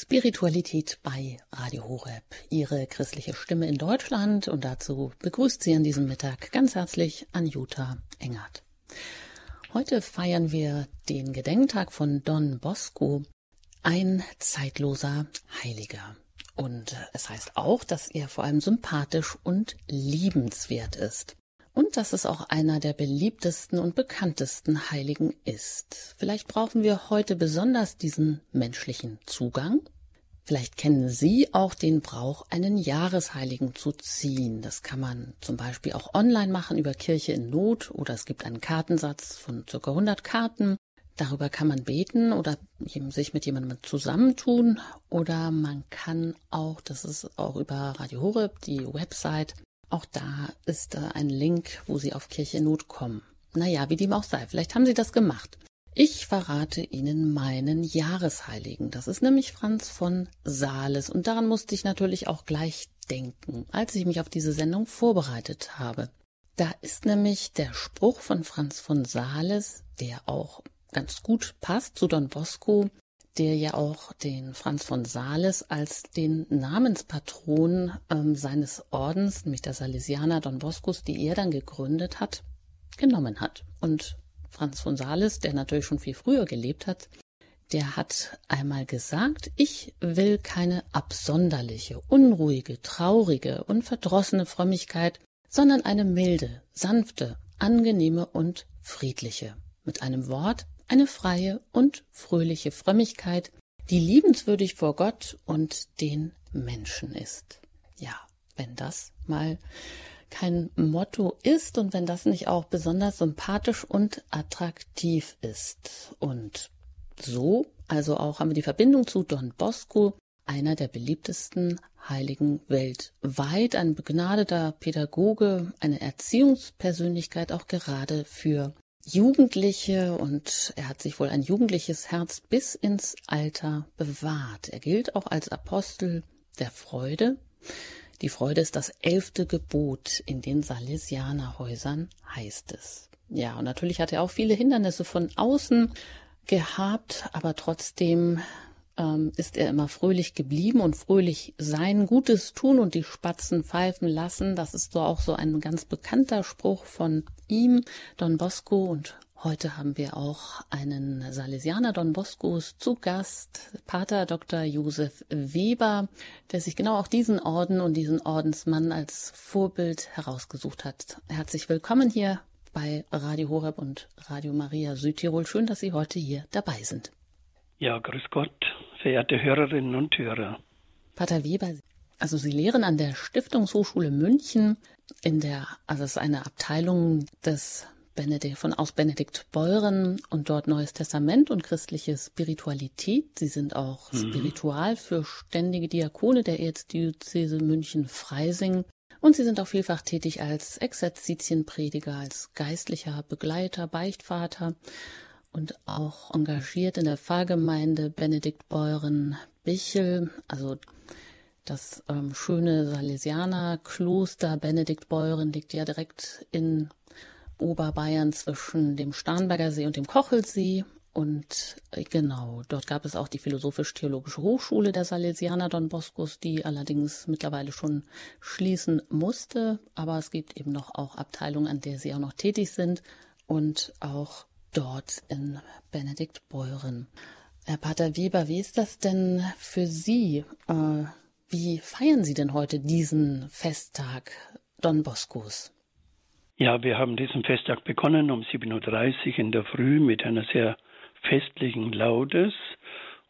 Spiritualität bei Radio Horeb, Ihre christliche Stimme in Deutschland und dazu begrüßt Sie an diesem Mittag ganz herzlich Anjuta Engert. Heute feiern wir den Gedenktag von Don Bosco, ein zeitloser Heiliger. Und es heißt auch, dass er vor allem sympathisch und liebenswert ist und dass es auch einer der beliebtesten und bekanntesten Heiligen ist. Vielleicht brauchen wir heute besonders diesen menschlichen Zugang. Vielleicht kennen Sie auch den Brauch, einen Jahresheiligen zu ziehen. Das kann man zum Beispiel auch online machen über Kirche in Not oder es gibt einen Kartensatz von ca. 100 Karten. Darüber kann man beten oder sich mit jemandem zusammentun oder man kann auch, das ist auch über Radio Horeb, die Website, auch da ist äh, ein Link, wo Sie auf Kirche Not kommen. Naja, wie dem auch sei, vielleicht haben Sie das gemacht. Ich verrate Ihnen meinen Jahresheiligen. Das ist nämlich Franz von Sales. Und daran musste ich natürlich auch gleich denken, als ich mich auf diese Sendung vorbereitet habe. Da ist nämlich der Spruch von Franz von Sales, der auch ganz gut passt zu Don Bosco, der ja auch den Franz von Sales als den Namenspatron ähm, seines Ordens, nämlich der Salesianer Don Boscos, die er dann gegründet hat, genommen hat. Und Franz von Sales, der natürlich schon viel früher gelebt hat, der hat einmal gesagt, ich will keine absonderliche, unruhige, traurige und verdrossene Frömmigkeit, sondern eine milde, sanfte, angenehme und friedliche. Mit einem Wort eine freie und fröhliche Frömmigkeit, die liebenswürdig vor Gott und den Menschen ist. Ja, wenn das mal kein Motto ist und wenn das nicht auch besonders sympathisch und attraktiv ist. Und so, also auch haben wir die Verbindung zu Don Bosco, einer der beliebtesten Heiligen weltweit, ein begnadeter Pädagoge, eine Erziehungspersönlichkeit auch gerade für Jugendliche und er hat sich wohl ein jugendliches Herz bis ins Alter bewahrt. Er gilt auch als Apostel der Freude. Die Freude ist das elfte Gebot in den Salesianerhäusern, heißt es. Ja, und natürlich hat er auch viele Hindernisse von außen gehabt, aber trotzdem ähm, ist er immer fröhlich geblieben und fröhlich sein Gutes tun und die Spatzen pfeifen lassen. Das ist so auch so ein ganz bekannter Spruch von ihm, Don Bosco. Und heute haben wir auch einen Salesianer Don Boscos zu Gast, Pater Dr. Josef Weber, der sich genau auch diesen Orden und diesen Ordensmann als Vorbild herausgesucht hat. Herzlich willkommen hier bei Radio Horeb und Radio Maria Südtirol. Schön, dass Sie heute hier dabei sind. Ja, grüß Gott verehrte Hörerinnen und Hörer. Pater Weber, also Sie lehren an der Stiftungshochschule München in der, also es ist eine Abteilung des Benedikt, von aus Benedikt Beuren und dort Neues Testament und christliche Spiritualität. Sie sind auch mhm. spiritual für ständige Diakone der Erzdiözese München-Freising. Und sie sind auch vielfach tätig als Exerzitienprediger, als geistlicher Begleiter, Beichtvater und auch engagiert in der Pfarrgemeinde Benedikt Beuren Bichel, also das ähm, schöne Salesianerkloster Benedikt Beuren liegt ja direkt in Oberbayern zwischen dem Starnberger See und dem Kochelsee. Und äh, genau, dort gab es auch die Philosophisch-Theologische Hochschule der Salesianer Don Boscos, die allerdings mittlerweile schon schließen musste. Aber es gibt eben noch auch Abteilungen, an der sie auch noch tätig sind und auch dort in Benedikt Beuren. Herr Pater Weber, wie ist das denn für Sie? Äh, wie feiern Sie denn heute diesen Festtag Don Boscos? Ja, wir haben diesen Festtag begonnen um 7.30 Uhr in der Früh mit einer sehr festlichen Laudes.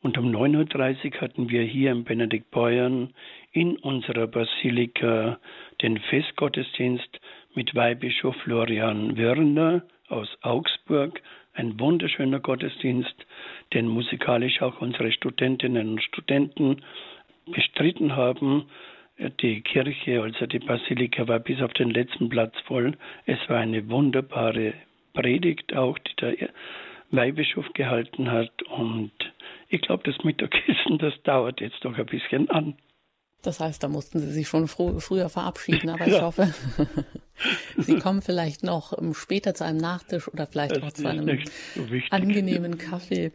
Und um 9.30 Uhr hatten wir hier im Benedikt Beuern in unserer Basilika den Festgottesdienst mit Weihbischof Florian Wirner aus Augsburg. Ein wunderschöner Gottesdienst, den musikalisch auch unsere Studentinnen und Studenten bestritten haben. Die Kirche, also die Basilika, war bis auf den letzten Platz voll. Es war eine wunderbare Predigt auch, die der Weihbischof gehalten hat. Und ich glaube, das Mittagessen, das dauert jetzt doch ein bisschen an. Das heißt, da mussten Sie sich schon fr früher verabschieden, aber ja. ich hoffe, Sie kommen vielleicht noch ähm, später zu einem Nachtisch oder vielleicht das auch zu einem angenehmen Kaffee.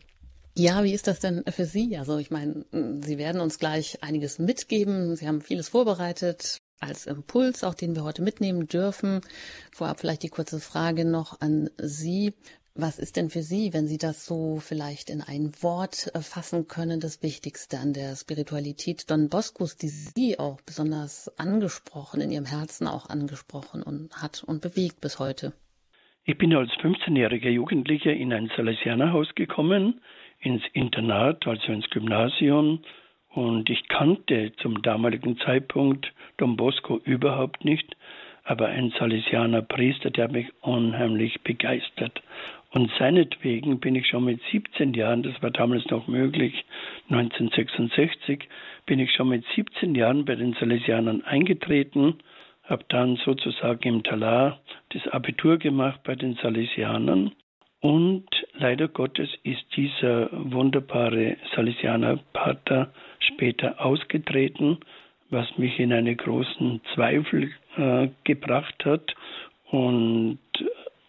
Ja, wie ist das denn für Sie? Also ich meine, Sie werden uns gleich einiges mitgeben. Sie haben vieles vorbereitet als Impuls, auch den wir heute mitnehmen dürfen. Vorab vielleicht die kurze Frage noch an Sie. Was ist denn für Sie, wenn Sie das so vielleicht in ein Wort äh, fassen können, das Wichtigste an der Spiritualität Don Boscos, die Sie auch besonders angesprochen, in Ihrem Herzen auch angesprochen und hat und bewegt bis heute? Ich bin als 15-jähriger Jugendlicher in ein Salesianerhaus gekommen, ins Internat, also ins Gymnasium. Und ich kannte zum damaligen Zeitpunkt Don Bosco überhaupt nicht, aber ein Salesianer Priester, der mich unheimlich begeistert. Und seinetwegen bin ich schon mit 17 Jahren, das war damals noch möglich, 1966, bin ich schon mit 17 Jahren bei den Salesianern eingetreten, habe dann sozusagen im Talar das Abitur gemacht bei den Salesianern und leider Gottes ist dieser wunderbare Salesianer Pater später ausgetreten, was mich in einen großen Zweifel äh, gebracht hat. Und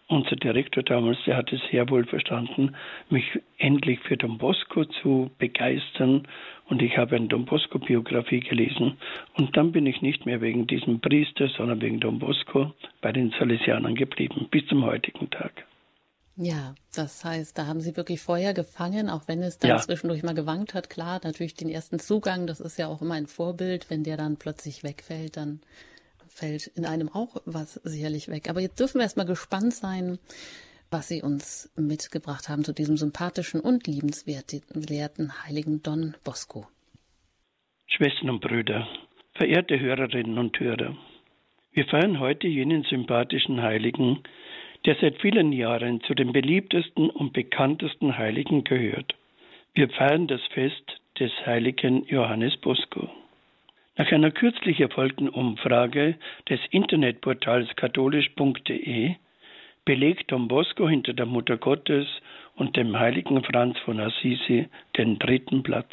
unser Direktor damals, der hat es sehr wohl verstanden, mich endlich für Don Bosco zu begeistern. Und ich habe eine Don Bosco-Biografie gelesen. Und dann bin ich nicht mehr wegen diesem Priester, sondern wegen Don Bosco bei den Salesianern geblieben, bis zum heutigen Tag. Ja, das heißt, da haben Sie wirklich Feuer gefangen, auch wenn es dann ja. zwischendurch mal gewankt hat. Klar, natürlich den ersten Zugang, das ist ja auch immer ein Vorbild. Wenn der dann plötzlich wegfällt, dann fällt in einem auch was sicherlich weg. Aber jetzt dürfen wir erstmal gespannt sein, was Sie uns mitgebracht haben zu diesem sympathischen und liebenswerten heiligen Don Bosco. Schwestern und Brüder, verehrte Hörerinnen und Hörer, wir feiern heute jenen sympathischen Heiligen, der seit vielen Jahren zu den beliebtesten und bekanntesten Heiligen gehört. Wir feiern das Fest des heiligen Johannes Bosco. Nach einer kürzlich erfolgten Umfrage des Internetportals katholisch.de belegt Don Bosco hinter der Mutter Gottes und dem heiligen Franz von Assisi den dritten Platz.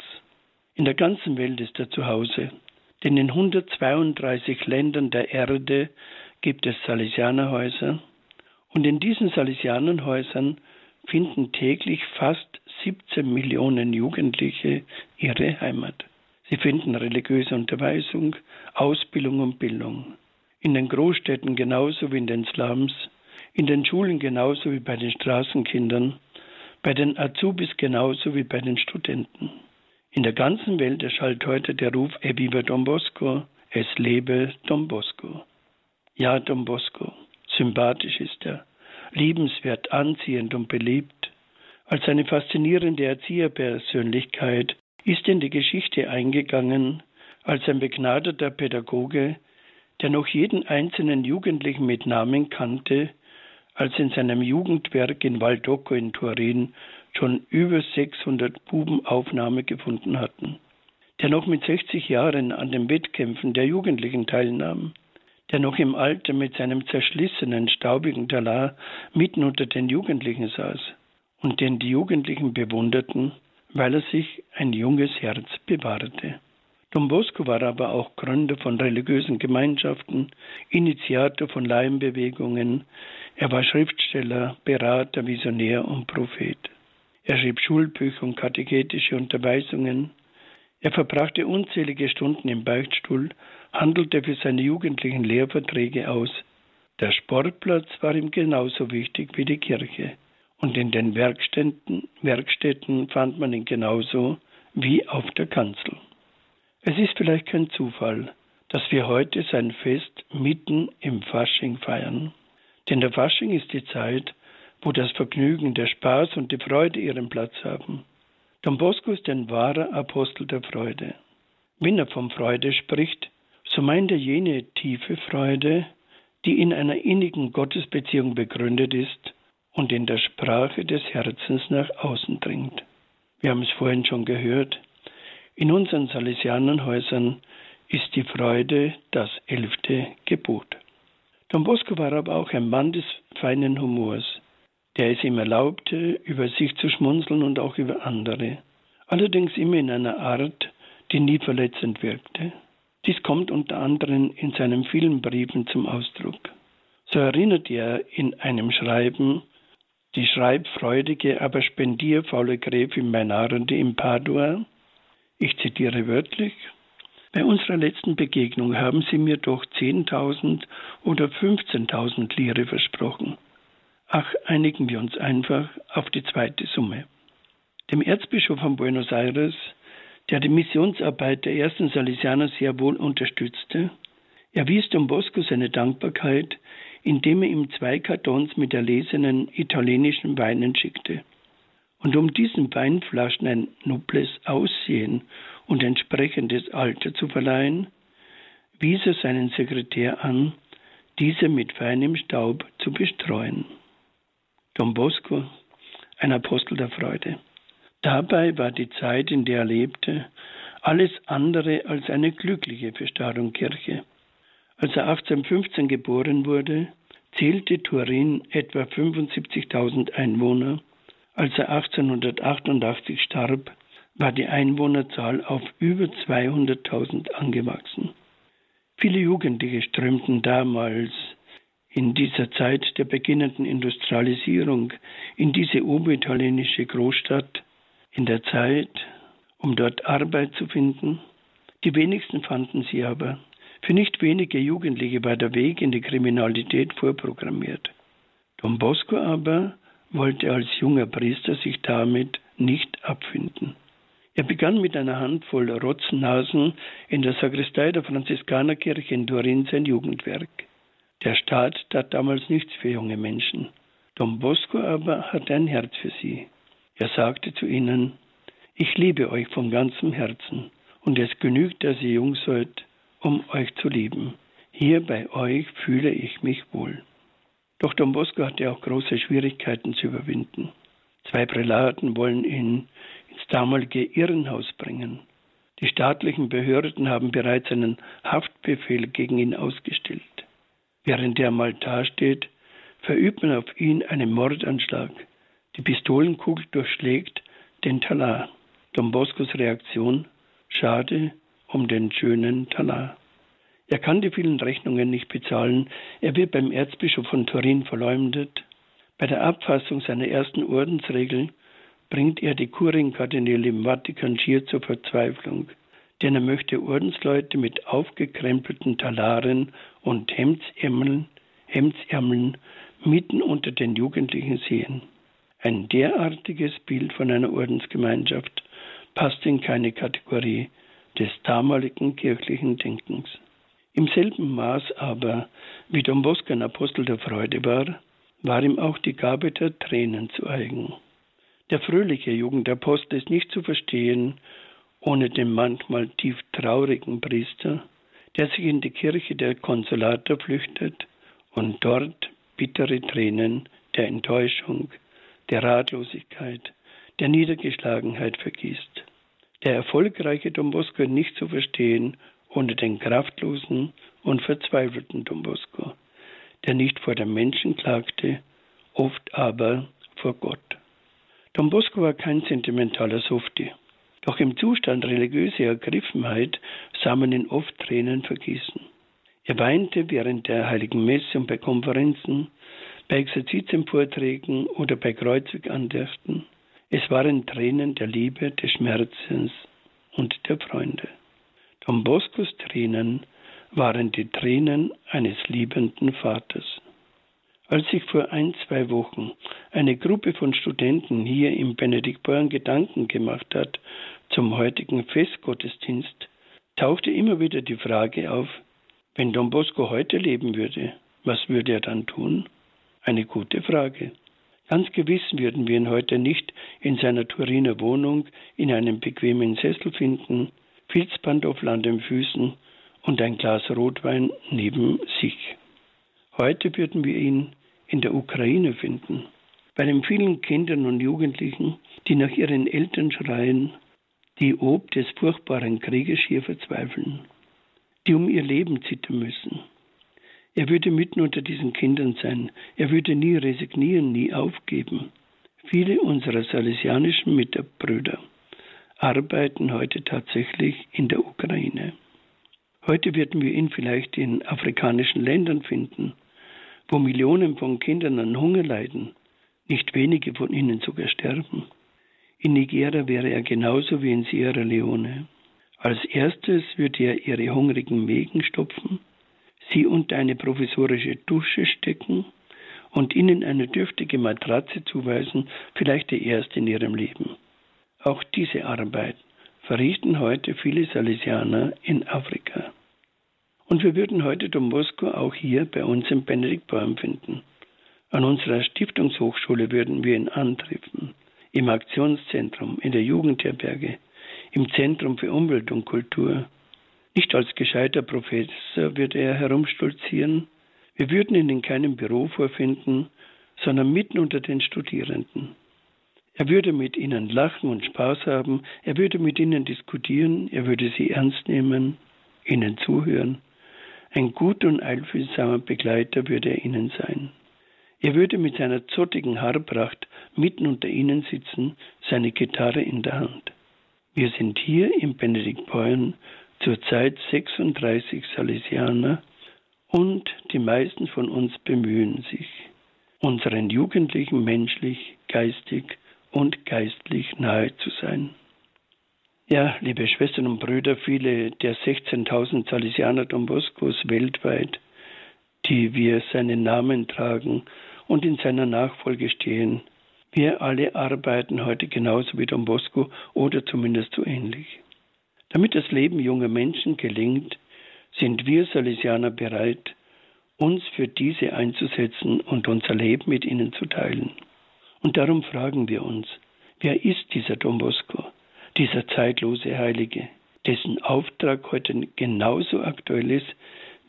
In der ganzen Welt ist er zu Hause, denn in 132 Ländern der Erde gibt es Salesianerhäuser, und in diesen Salesianenhäusern finden täglich fast 17 Millionen Jugendliche ihre Heimat. Sie finden religiöse Unterweisung, Ausbildung und Bildung. In den Großstädten genauso wie in den Slums, in den Schulen genauso wie bei den Straßenkindern, bei den Azubis genauso wie bei den Studenten. In der ganzen Welt erschallt heute der Ruf E viva Don Bosco, es lebe Don Bosco. Ja, Don Bosco. Sympathisch ist er, liebenswert, anziehend und beliebt. Als eine faszinierende Erzieherpersönlichkeit ist in die Geschichte eingegangen als ein begnadeter Pädagoge, der noch jeden einzelnen Jugendlichen mit Namen kannte, als in seinem Jugendwerk in Valdocco in Turin schon über 600 Buben Aufnahme gefunden hatten, der noch mit 60 Jahren an den Wettkämpfen der Jugendlichen teilnahm, der noch im Alter mit seinem zerschlissenen, staubigen Talar mitten unter den Jugendlichen saß und den die Jugendlichen bewunderten, weil er sich ein junges Herz bewahrte. Don Bosco war aber auch Gründer von religiösen Gemeinschaften, Initiator von Laienbewegungen, er war Schriftsteller, Berater, Visionär und Prophet. Er schrieb Schulbücher und katechetische Unterweisungen. Er verbrachte unzählige Stunden im Beichtstuhl, handelte für seine jugendlichen Lehrverträge aus. Der Sportplatz war ihm genauso wichtig wie die Kirche. Und in den Werkstätten, Werkstätten fand man ihn genauso wie auf der Kanzel. Es ist vielleicht kein Zufall, dass wir heute sein Fest mitten im Fasching feiern. Denn der Fasching ist die Zeit, wo das Vergnügen, der Spaß und die Freude ihren Platz haben. Don Bosco ist ein wahrer Apostel der Freude. Wenn er von Freude spricht, so meint er jene tiefe Freude, die in einer innigen Gottesbeziehung begründet ist und in der Sprache des Herzens nach außen dringt. Wir haben es vorhin schon gehört. In unseren Salesianenhäusern ist die Freude das elfte Gebot. Don Bosco war aber auch ein Mann des feinen Humors, der es ihm erlaubte, über sich zu schmunzeln und auch über andere, allerdings immer in einer Art, die nie verletzend wirkte. Dies kommt unter anderem in seinen vielen Briefen zum Ausdruck. So erinnert er in einem Schreiben die schreibfreudige, aber spendierfaule Gräfin Meinarende in Padua. Ich zitiere wörtlich. Bei unserer letzten Begegnung haben Sie mir doch 10.000 oder 15.000 Lire versprochen. Ach, einigen wir uns einfach auf die zweite Summe. Dem Erzbischof von Buenos Aires, der die Missionsarbeit der ersten Salesianer sehr wohl unterstützte, erwies Don Bosco seine Dankbarkeit, indem er ihm zwei Kartons mit erlesenen italienischen Weinen schickte. Und um diesen Weinflaschen ein nobles Aussehen und entsprechendes Alter zu verleihen, wies er seinen Sekretär an, diese mit feinem Staub zu bestreuen. Don Bosco, ein Apostel der Freude. Dabei war die Zeit, in der er lebte, alles andere als eine glückliche für Kirche. Als er 1815 geboren wurde, zählte Turin etwa 75.000 Einwohner. Als er 1888 starb, war die Einwohnerzahl auf über 200.000 angewachsen. Viele Jugendliche strömten damals in dieser Zeit der beginnenden Industrialisierung in diese oberitalienische Großstadt, in der Zeit, um dort Arbeit zu finden. Die wenigsten fanden sie aber. Für nicht wenige Jugendliche war der Weg in die Kriminalität vorprogrammiert. Don Bosco aber wollte als junger Priester sich damit nicht abfinden. Er begann mit einer Handvoll Rotzenhasen in der Sakristei der Franziskanerkirche in Turin sein Jugendwerk. Der Staat tat damals nichts für junge Menschen. Don Bosco aber hatte ein Herz für sie. Er sagte zu ihnen, ich liebe euch von ganzem Herzen, und es genügt, dass ihr jung seid, um euch zu lieben. Hier bei euch fühle ich mich wohl. Doch Don Bosco hatte auch große Schwierigkeiten zu überwinden. Zwei Prälaten wollen ihn ins damalige Irrenhaus bringen. Die staatlichen Behörden haben bereits einen Haftbefehl gegen ihn ausgestellt. Während er am Altar steht, verübt man auf ihn einen Mordanschlag. Die Pistolenkugel durchschlägt den Talar. Don Boscos Reaktion, schade um den schönen Talar. Er kann die vielen Rechnungen nicht bezahlen. Er wird beim Erzbischof von Turin verleumdet. Bei der Abfassung seiner ersten Ordensregel bringt er die Kurienkardinäle im Vatikan schier zur Verzweiflung denn er möchte Ordensleute mit aufgekrempelten Talaren und Hemdsärmeln, Hemdsärmeln mitten unter den Jugendlichen sehen. Ein derartiges Bild von einer Ordensgemeinschaft passt in keine Kategorie des damaligen kirchlichen Denkens. Im selben Maß aber, wie Don Bosco ein Apostel der Freude war, war ihm auch die Gabe der Tränen zu eigen. Der fröhliche Jugendapostel ist nicht zu verstehen ohne den manchmal tief traurigen Priester, der sich in die Kirche der Konsolator flüchtet und dort bittere Tränen der Enttäuschung, der Ratlosigkeit, der Niedergeschlagenheit vergießt. Der erfolgreiche Don Bosco nicht zu verstehen ohne den kraftlosen und verzweifelten Don Bosco, der nicht vor den Menschen klagte, oft aber vor Gott. Don Bosco war kein sentimentaler Softie. Doch im Zustand religiöser Ergriffenheit sah man ihn oft Tränen vergießen. Er weinte während der heiligen Messe und bei Konferenzen, bei Exerzitienvorträgen oder bei Kreuzwegandachten. Es waren Tränen der Liebe, des Schmerzens und der Freunde. Don Boscos Tränen waren die Tränen eines liebenden Vaters. Als sich vor ein, zwei Wochen eine Gruppe von Studenten hier im Benediktbeuern Gedanken gemacht hat zum heutigen Festgottesdienst, tauchte immer wieder die Frage auf, wenn Don Bosco heute leben würde, was würde er dann tun? Eine gute Frage. Ganz gewiss würden wir ihn heute nicht in seiner Turiner Wohnung in einem bequemen Sessel finden, Filzpantoffel an den Füßen und ein Glas Rotwein neben sich. Heute würden wir ihn in der Ukraine finden, bei den vielen Kindern und Jugendlichen, die nach ihren Eltern schreien, die ob des furchtbaren Krieges hier verzweifeln, die um ihr Leben zittern müssen. Er würde mitten unter diesen Kindern sein, er würde nie resignieren, nie aufgeben. Viele unserer salesianischen Mitbrüder arbeiten heute tatsächlich in der Ukraine. Heute werden wir ihn vielleicht in afrikanischen Ländern finden, wo Millionen von Kindern an Hunger leiden, nicht wenige von ihnen sogar sterben. In Nigeria wäre er genauso wie in Sierra Leone. Als erstes würde er ihre hungrigen Mägen stopfen, sie unter eine provisorische Dusche stecken und ihnen eine dürftige Matratze zuweisen, vielleicht die erste in ihrem Leben. Auch diese Arbeit verrichten heute viele Salesianer in Afrika. Und wir würden heute Don Bosco auch hier bei uns im Benediktbaum finden. An unserer Stiftungshochschule würden wir ihn antreffen, im Aktionszentrum, in der Jugendherberge, im Zentrum für Umwelt und Kultur. Nicht als gescheiter Professor würde er herumstolzieren, wir würden ihn in keinem Büro vorfinden, sondern mitten unter den Studierenden. Er würde mit ihnen lachen und Spaß haben, er würde mit ihnen diskutieren, er würde sie ernst nehmen, ihnen zuhören. Ein gut und einfühlsamer Begleiter würde er ihnen sein. Er würde mit seiner zottigen Haarpracht mitten unter ihnen sitzen, seine Gitarre in der Hand. Wir sind hier im Benedikt Beuern zurzeit 36 Salesianer und die meisten von uns bemühen sich, unseren Jugendlichen menschlich, geistig und geistlich nahe zu sein. Ja, liebe Schwestern und Brüder, viele der 16.000 Salesianer Don Boscos weltweit, die wir seinen Namen tragen und in seiner Nachfolge stehen, wir alle arbeiten heute genauso wie Don Bosco oder zumindest so ähnlich. Damit das Leben junger Menschen gelingt, sind wir Salesianer bereit, uns für diese einzusetzen und unser Leben mit ihnen zu teilen. Und darum fragen wir uns, wer ist dieser Don Bosco, dieser zeitlose Heilige, dessen Auftrag heute genauso aktuell ist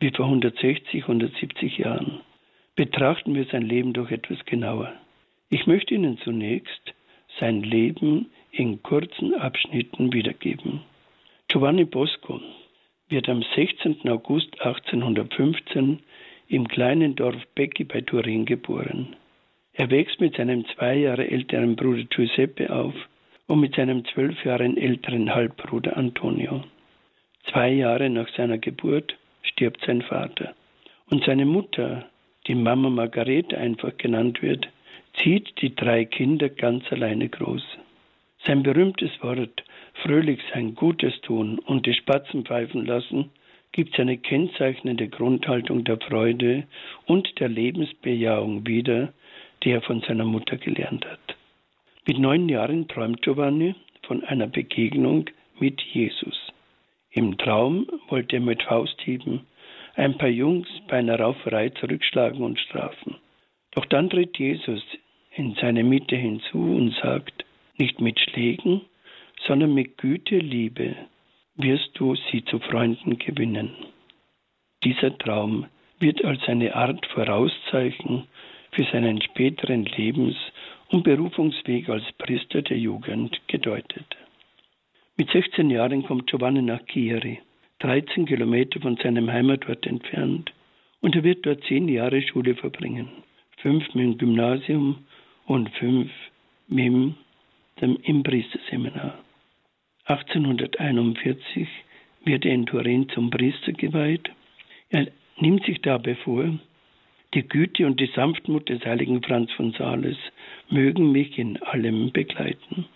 wie vor 160, 170 Jahren? Betrachten wir sein Leben doch etwas genauer. Ich möchte Ihnen zunächst sein Leben in kurzen Abschnitten wiedergeben. Giovanni Bosco wird am 16. August 1815 im kleinen Dorf Becchi bei Turin geboren. Er wächst mit seinem zwei Jahre älteren Bruder Giuseppe auf und mit seinem zwölf Jahre älteren Halbbruder Antonio. Zwei Jahre nach seiner Geburt stirbt sein Vater und seine Mutter, die Mama Margarete einfach genannt wird, zieht die drei Kinder ganz alleine groß. Sein berühmtes Wort fröhlich sein Gutes tun und die Spatzen pfeifen lassen, gibt seine kennzeichnende Grundhaltung der Freude und der Lebensbejahung wieder, die er von seiner Mutter gelernt hat. Mit neun Jahren träumt Giovanni von einer Begegnung mit Jesus. Im Traum wollte er mit Fausthieben ein paar Jungs bei einer Rauferei zurückschlagen und strafen. Doch dann tritt Jesus in seine Mitte hinzu und sagt, nicht mit Schlägen, sondern mit Güte, Liebe wirst du sie zu Freunden gewinnen. Dieser Traum wird als eine Art Vorauszeichen für seinen späteren Lebens- und Berufungsweg als Priester der Jugend gedeutet. Mit 16 Jahren kommt Giovanni nach Chieri, 13 Kilometer von seinem Heimatort entfernt, und er wird dort zehn Jahre Schule verbringen, fünf mit dem Gymnasium und fünf mit dem im Priesterseminar. 1841 wird er in Turin zum Priester geweiht. Er nimmt sich dabei vor, die Güte und die Sanftmut des heiligen Franz von Sales mögen mich in allem begleiten.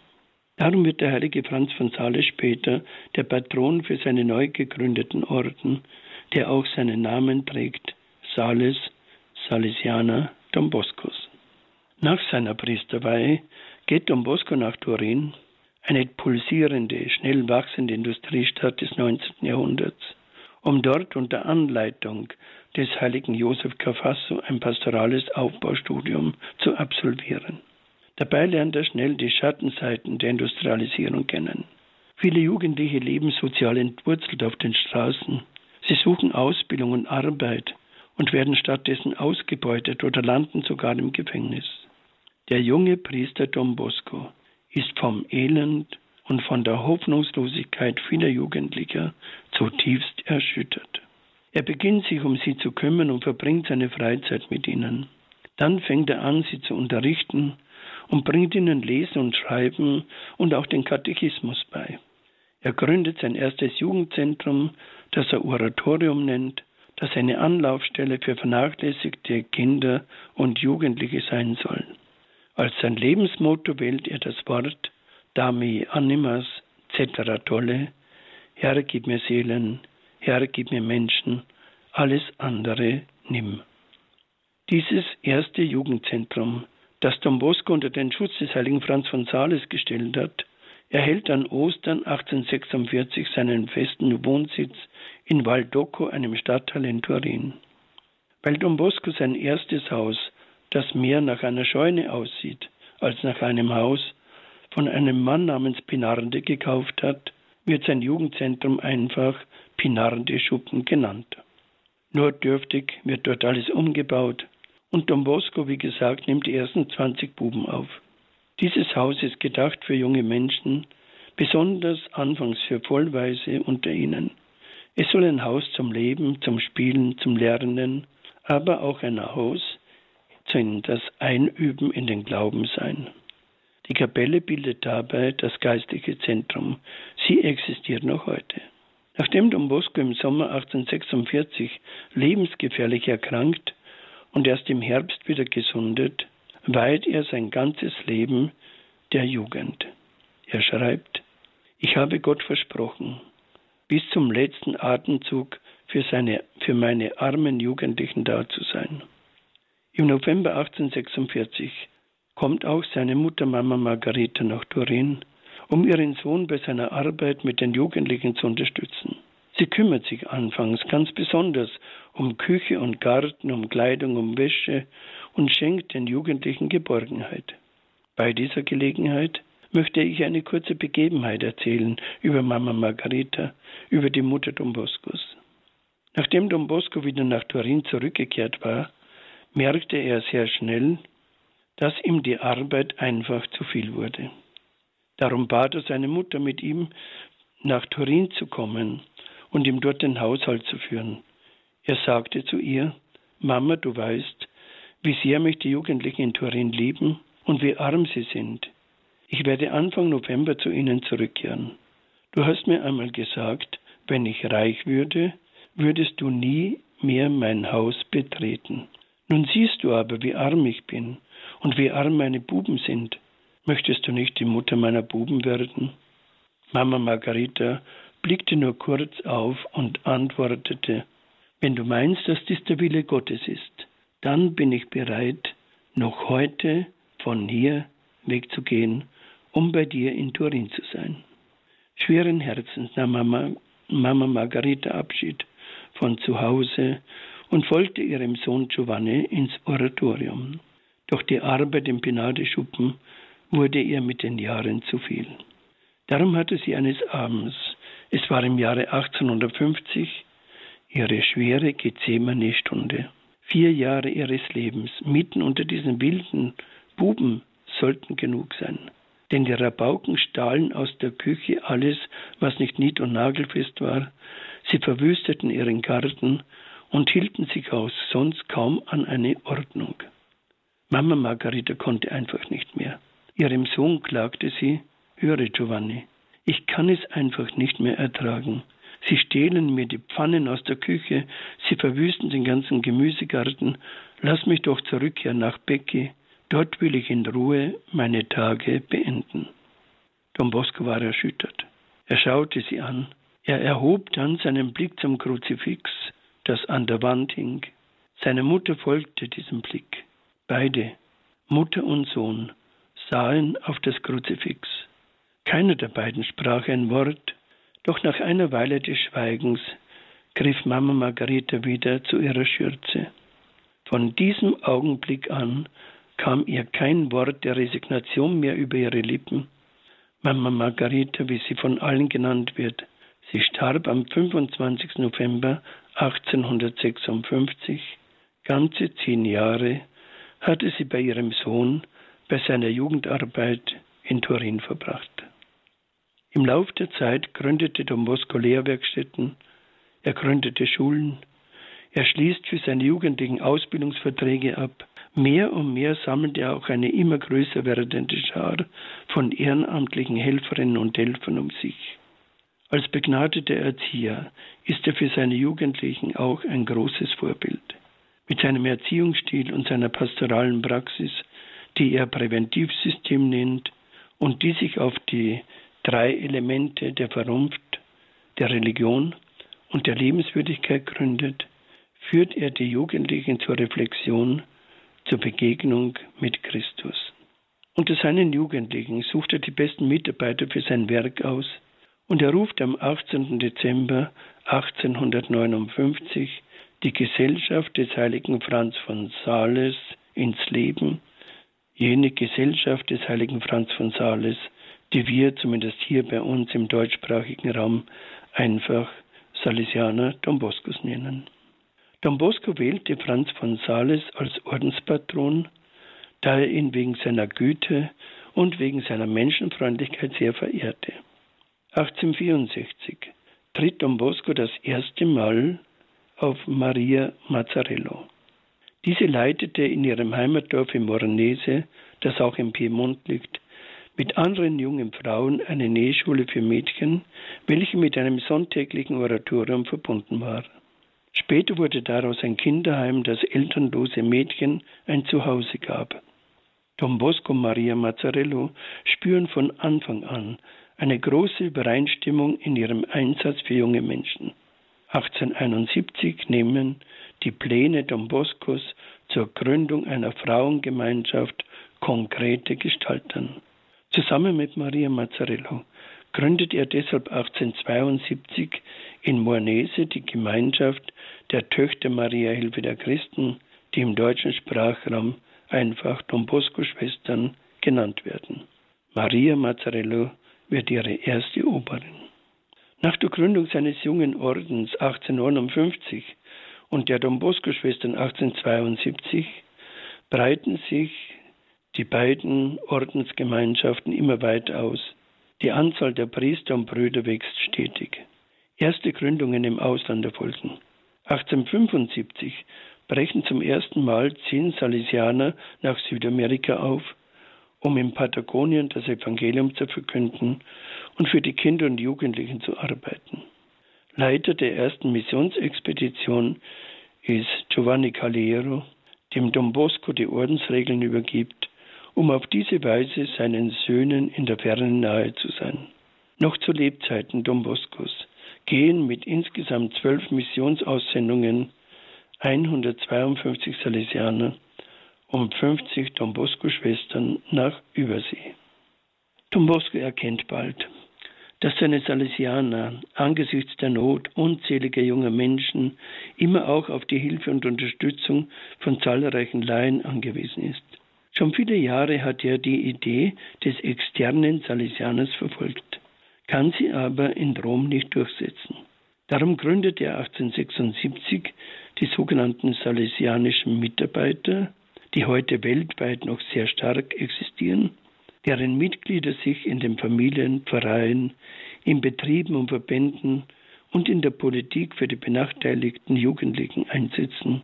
Darum wird der heilige Franz von Sales später der Patron für seine neu gegründeten Orden, der auch seinen Namen trägt, Sales, Salesianer Don Boscos. Nach seiner Priesterweihe geht Don Bosco nach Turin eine pulsierende, schnell wachsende Industriestadt des 19. Jahrhunderts, um dort unter Anleitung des heiligen Josef Cafasso ein pastorales Aufbaustudium zu absolvieren. Dabei lernt er schnell die Schattenseiten der Industrialisierung kennen. Viele Jugendliche leben sozial entwurzelt auf den Straßen. Sie suchen Ausbildung und Arbeit und werden stattdessen ausgebeutet oder landen sogar im Gefängnis. Der junge Priester Don Bosco ist vom Elend und von der Hoffnungslosigkeit vieler Jugendlicher zutiefst erschüttert. Er beginnt sich um sie zu kümmern und verbringt seine Freizeit mit ihnen. Dann fängt er an, sie zu unterrichten und bringt ihnen Lesen und Schreiben und auch den Katechismus bei. Er gründet sein erstes Jugendzentrum, das er Oratorium nennt, das eine Anlaufstelle für vernachlässigte Kinder und Jugendliche sein soll. Als sein Lebensmotto wählt er das Wort Dami animas cetera tolle, Herr, gib mir Seelen, Herr, gib mir Menschen, alles andere nimm. Dieses erste Jugendzentrum, das Don Bosco unter den Schutz des heiligen Franz von Sales gestellt hat, erhält an Ostern 1846 seinen festen Wohnsitz in Valdocco, einem Stadtteil in Turin. Weil Don Bosco sein erstes Haus, das mehr nach einer Scheune aussieht als nach einem Haus, von einem Mann namens Pinarde gekauft hat, wird sein Jugendzentrum einfach Pinarde Schuppen genannt. Nur dürftig wird dort alles umgebaut und Don Bosco, wie gesagt, nimmt die ersten 20 Buben auf. Dieses Haus ist gedacht für junge Menschen, besonders anfangs für Vollweise unter ihnen. Es soll ein Haus zum Leben, zum Spielen, zum Lernen, aber auch ein Haus zum das Einüben in den Glauben sein. Die Kapelle bildet dabei das geistige Zentrum. Sie existiert noch heute. Nachdem Don Bosco im Sommer 1846 lebensgefährlich erkrankt und erst im Herbst wieder gesundet, weiht er sein ganzes Leben der Jugend. Er schreibt, ich habe Gott versprochen, bis zum letzten Atemzug für, seine, für meine armen Jugendlichen da zu sein. Im November 1846 kommt auch seine Mutter Mama Margarete nach Turin, um ihren Sohn bei seiner Arbeit mit den Jugendlichen zu unterstützen. Sie kümmert sich anfangs ganz besonders um Küche und Garten, um Kleidung, um Wäsche und schenkt den Jugendlichen Geborgenheit. Bei dieser Gelegenheit möchte ich eine kurze Begebenheit erzählen über Mama Margarita, über die Mutter Don Boscos. Nachdem Don Bosco wieder nach Turin zurückgekehrt war, merkte er sehr schnell, dass ihm die Arbeit einfach zu viel wurde. Darum bat er seine Mutter, mit ihm nach Turin zu kommen und ihm dort den Haushalt zu führen. Er sagte zu ihr, Mama, du weißt, wie sehr mich die Jugendlichen in Turin lieben und wie arm sie sind. Ich werde Anfang November zu ihnen zurückkehren. Du hast mir einmal gesagt, wenn ich reich würde, würdest du nie mehr mein Haus betreten. Nun siehst du aber, wie arm ich bin und wie arm meine Buben sind. Möchtest du nicht die Mutter meiner Buben werden? Mama Margarita blickte nur kurz auf und antwortete, wenn du meinst, dass dies der Wille Gottes ist, dann bin ich bereit, noch heute von hier wegzugehen, um bei dir in Turin zu sein. Schweren Herzens nahm Mama, Mama Margarita Abschied von zu Hause und folgte ihrem Sohn Giovanni ins Oratorium. Doch die Arbeit im Pinadeschuppen wurde ihr mit den Jahren zu viel. Darum hatte sie eines Abends, es war im Jahre 1850, ihre schwere Gethsemane-Stunde. Vier Jahre ihres Lebens mitten unter diesen wilden Buben sollten genug sein. Denn die Rabauken stahlen aus der Küche alles, was nicht nied- und nagelfest war. Sie verwüsteten ihren Garten und hielten sich auch sonst kaum an eine Ordnung. Mama Margarita konnte einfach nicht mehr. Ihrem Sohn klagte sie, höre Giovanni, ich kann es einfach nicht mehr ertragen. Sie stehlen mir die Pfannen aus der Küche, sie verwüsten den ganzen Gemüsegarten. Lass mich doch zurückkehren nach Becki. Dort will ich in Ruhe meine Tage beenden. Don Bosco war erschüttert. Er schaute sie an. Er erhob dann seinen Blick zum Kruzifix, das an der Wand hing. Seine Mutter folgte diesem Blick. Beide, Mutter und Sohn, sahen auf das Kruzifix. Keiner der beiden sprach ein Wort, doch nach einer Weile des Schweigens griff Mama Margareta wieder zu ihrer Schürze. Von diesem Augenblick an kam ihr kein Wort der Resignation mehr über ihre Lippen. Mama Margareta, wie sie von allen genannt wird, sie starb am 25. November 1856, ganze zehn Jahre hatte sie bei ihrem Sohn bei seiner Jugendarbeit in Turin verbracht. Im Lauf der Zeit gründete Don Bosco Lehrwerkstätten, er gründete Schulen, er schließt für seine Jugendlichen Ausbildungsverträge ab. Mehr und mehr sammelte er auch eine immer größer werdende Schar von ehrenamtlichen Helferinnen und Helfern um sich. Als begnadeter Erzieher ist er für seine Jugendlichen auch ein großes Vorbild. Mit seinem Erziehungsstil und seiner pastoralen Praxis, die er Präventivsystem nennt und die sich auf die drei Elemente der Vernunft, der Religion und der Lebenswürdigkeit gründet, führt er die Jugendlichen zur Reflexion, zur Begegnung mit Christus. Unter seinen Jugendlichen sucht er die besten Mitarbeiter für sein Werk aus und er ruft am 18. Dezember 1859 die Gesellschaft des heiligen Franz von Sales ins Leben, jene Gesellschaft des heiligen Franz von Sales, die wir zumindest hier bei uns im deutschsprachigen Raum einfach Salesianer Don Boscos nennen. Don Bosco wählte Franz von Sales als Ordenspatron, da er ihn wegen seiner Güte und wegen seiner Menschenfreundlichkeit sehr verehrte. 1864 tritt Don Bosco das erste Mal auf Maria Mazzarello. Diese leitete in ihrem Heimatdorf im Moranese, das auch im Piemont liegt, mit anderen jungen Frauen eine Nähschule für Mädchen, welche mit einem sonntäglichen Oratorium verbunden war. Später wurde daraus ein Kinderheim, das elternlose Mädchen ein Zuhause gab. Don Bosco und Maria Mazzarello spüren von Anfang an eine große Übereinstimmung in ihrem Einsatz für junge Menschen. 1871 nehmen die Pläne Don Boscos zur Gründung einer Frauengemeinschaft konkrete Gestalt an. Zusammen mit Maria Mazzarello gründet er deshalb 1872 in Mornese die Gemeinschaft der Töchter Maria Hilfe der Christen, die im deutschen Sprachraum einfach Don Bosco-Schwestern genannt werden. Maria Mazzarello wird ihre erste Oberin. Nach der Gründung seines jungen Ordens 1859 und der Don Bosco-Schwestern 1872 breiten sich die beiden Ordensgemeinschaften immer weiter aus. Die Anzahl der Priester und Brüder wächst stetig. Erste Gründungen im Ausland erfolgen. 1875 brechen zum ersten Mal zehn Salesianer nach Südamerika auf, um in Patagonien das Evangelium zu verkünden und für die Kinder und Jugendlichen zu arbeiten. Leiter der ersten Missionsexpedition ist Giovanni Caliero, dem Don Bosco die Ordensregeln übergibt, um auf diese Weise seinen Söhnen in der Ferne nahe zu sein. Noch zu Lebzeiten Don Boscos gehen mit insgesamt zwölf Missionsaussendungen 152 Salesianer und 50 Don Bosco-Schwestern nach Übersee. Don Bosco erkennt bald, dass seine Salesianer angesichts der Not unzähliger junger Menschen immer auch auf die Hilfe und Unterstützung von zahlreichen Laien angewiesen ist. Schon viele Jahre hat er die Idee des externen Salesianers verfolgt kann sie aber in Rom nicht durchsetzen. Darum gründete er 1876 die sogenannten salesianischen Mitarbeiter, die heute weltweit noch sehr stark existieren, deren Mitglieder sich in den Familien, Pfarreien, in Betrieben und Verbänden und in der Politik für die benachteiligten Jugendlichen einsetzen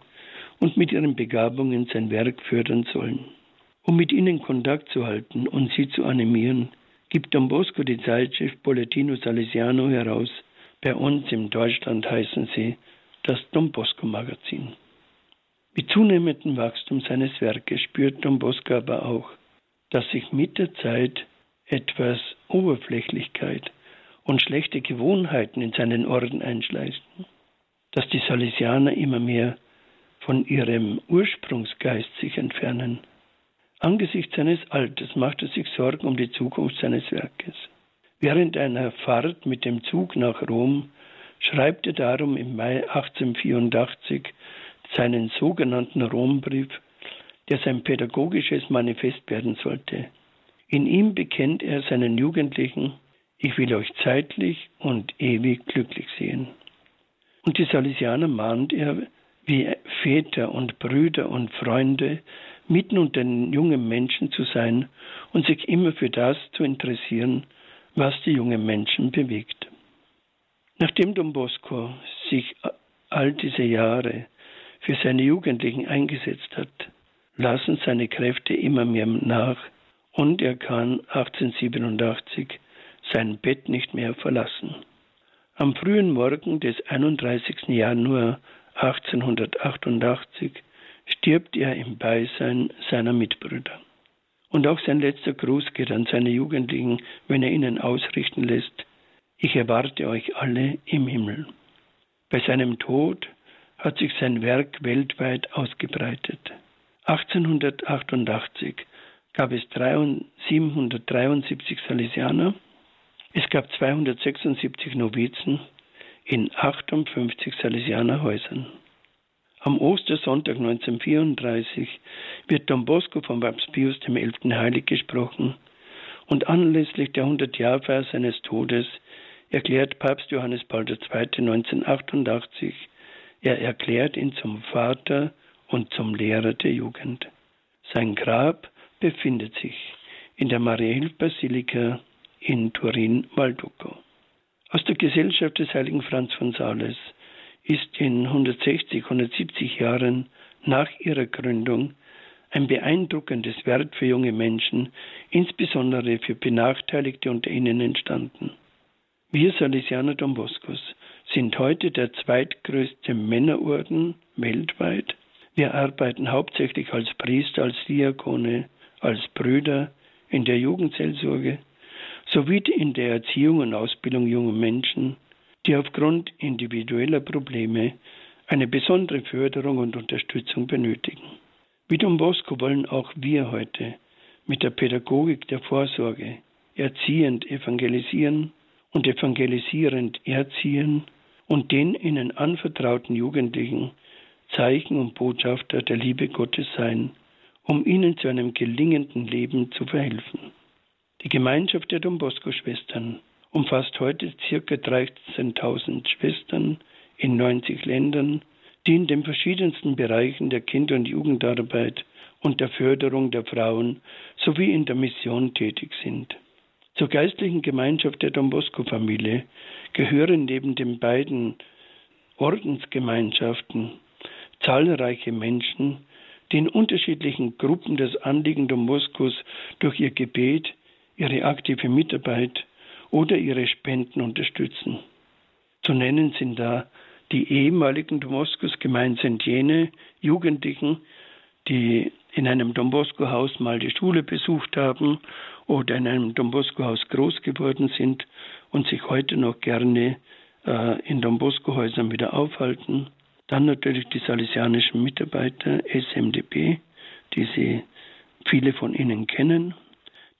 und mit ihren Begabungen sein Werk fördern sollen. Um mit ihnen Kontakt zu halten und sie zu animieren, gibt Don Bosco die Zeitschrift Boletino Salesiano heraus. Bei uns in Deutschland heißen sie das Don Bosco Magazin. Mit zunehmendem Wachstum seines Werkes spürt Don Bosco aber auch, dass sich mit der Zeit etwas Oberflächlichkeit und schlechte Gewohnheiten in seinen Orden einschleichen, dass die Salesianer immer mehr von ihrem Ursprungsgeist sich entfernen Angesichts seines Alters macht er sich Sorgen um die Zukunft seines Werkes. Während einer Fahrt mit dem Zug nach Rom schreibt er darum im Mai 1884 seinen sogenannten Rombrief, der sein pädagogisches Manifest werden sollte. In ihm bekennt er seinen Jugendlichen, ich will euch zeitlich und ewig glücklich sehen. Und die Salesianer mahnt er, wie Väter und Brüder und Freunde mitten unter den jungen Menschen zu sein und sich immer für das zu interessieren, was die jungen Menschen bewegt. Nachdem Don Bosco sich all diese Jahre für seine Jugendlichen eingesetzt hat, lassen seine Kräfte immer mehr nach und er kann 1887 sein Bett nicht mehr verlassen. Am frühen Morgen des 31. Januar 1888 stirbt er im Beisein seiner Mitbrüder. Und auch sein letzter Gruß geht an seine Jugendlichen, wenn er ihnen ausrichten lässt, ich erwarte euch alle im Himmel. Bei seinem Tod hat sich sein Werk weltweit ausgebreitet. 1888 gab es 773 Salesianer, es gab 276 Novizen in 58 Salesianerhäusern. Am Ostersonntag 1934 wird Don Bosco von Papst Pius XI. heilig gesprochen und anlässlich der 100-Jahrfeier seines Todes erklärt Papst Johannes Paul II. 1988, er erklärt ihn zum Vater und zum Lehrer der Jugend. Sein Grab befindet sich in der Mariahilf-Basilika in Turin-Valducco. Aus der Gesellschaft des heiligen Franz von Sales ist in 160, 170 Jahren nach ihrer Gründung ein beeindruckendes Wert für junge Menschen, insbesondere für Benachteiligte unter ihnen entstanden. Wir Salesianer Don Boscos sind heute der zweitgrößte Männerorden weltweit. Wir arbeiten hauptsächlich als Priester, als Diakone, als Brüder in der Jugendseelsorge sowie in der Erziehung und Ausbildung junger Menschen, die aufgrund individueller Probleme eine besondere Förderung und Unterstützung benötigen. Wie Don Bosco wollen auch wir heute mit der Pädagogik der Vorsorge erziehend evangelisieren und evangelisierend erziehen und den ihnen anvertrauten Jugendlichen Zeichen und Botschafter der Liebe Gottes sein, um ihnen zu einem gelingenden Leben zu verhelfen. Die Gemeinschaft der Don Bosco-Schwestern umfasst heute ca. 13.000 Schwestern in 90 Ländern, die in den verschiedensten Bereichen der Kinder- und Jugendarbeit und der Förderung der Frauen sowie in der Mission tätig sind. Zur geistlichen Gemeinschaft der Don Bosco-Familie gehören neben den beiden Ordensgemeinschaften zahlreiche Menschen, die in unterschiedlichen Gruppen das Anliegen Don Boscos durch ihr Gebet, ihre aktive Mitarbeit oder ihre Spenden unterstützen. Zu nennen sind da die ehemaligen Don Boscos gemeint sind jene Jugendlichen, die in einem Don Bosco Haus mal die Schule besucht haben oder in einem Don Bosco Haus groß geworden sind und sich heute noch gerne äh, in Don Bosco Häusern wieder aufhalten. Dann natürlich die salesianischen Mitarbeiter SMDB, die Sie viele von Ihnen kennen,